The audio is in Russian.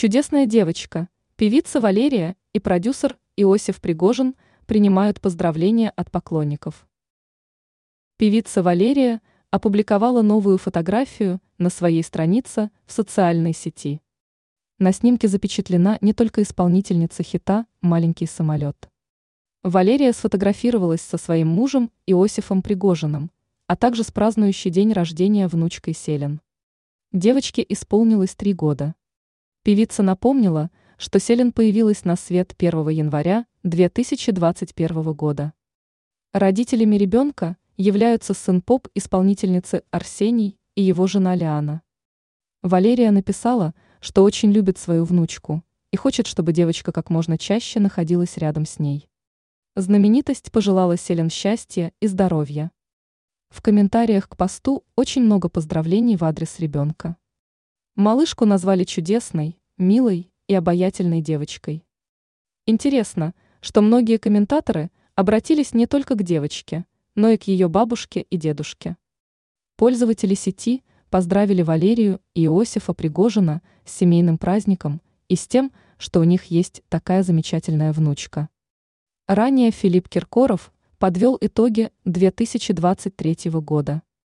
Чудесная девочка, певица Валерия и продюсер Иосиф Пригожин принимают поздравления от поклонников. Певица Валерия опубликовала новую фотографию на своей странице в социальной сети. На снимке запечатлена не только исполнительница хита «Маленький самолет». Валерия сфотографировалась со своим мужем Иосифом Пригожиным, а также с празднующей день рождения внучкой Селен. Девочке исполнилось три года. Певица напомнила, что Селен появилась на свет 1 января 2021 года. Родителями ребенка являются сын поп-исполнительницы Арсений и его жена Лиана. Валерия написала, что очень любит свою внучку и хочет, чтобы девочка как можно чаще находилась рядом с ней. Знаменитость пожелала Селен счастья и здоровья. В комментариях к посту очень много поздравлений в адрес ребенка. Малышку назвали чудесной, милой и обаятельной девочкой. Интересно, что многие комментаторы обратились не только к девочке, но и к ее бабушке и дедушке. Пользователи сети поздравили Валерию и Иосифа Пригожина с семейным праздником и с тем, что у них есть такая замечательная внучка. Ранее Филипп Киркоров подвел итоги 2023 года.